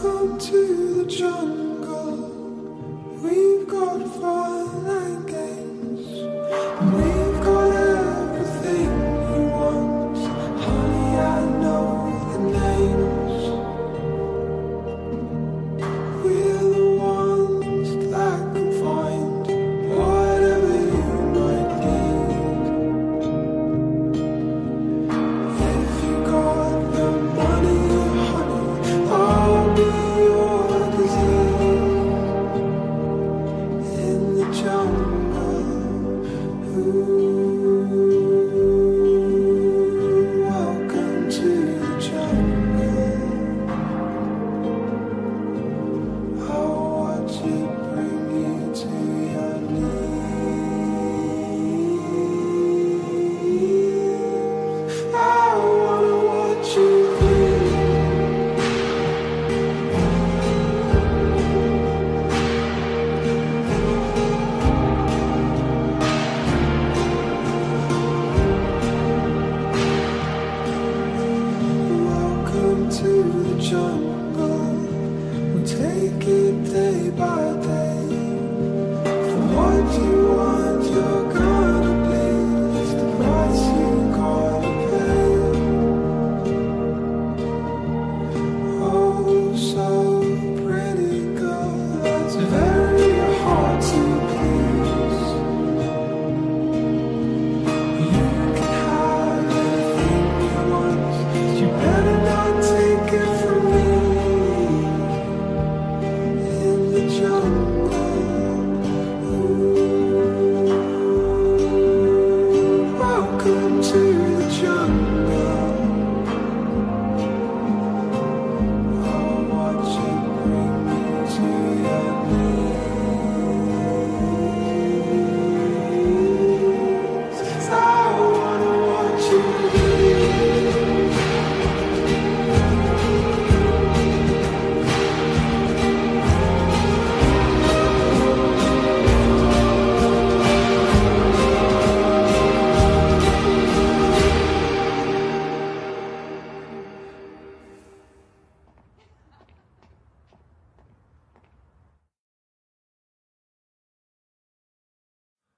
Welcome to the jungle. We've got fire. to the jungle.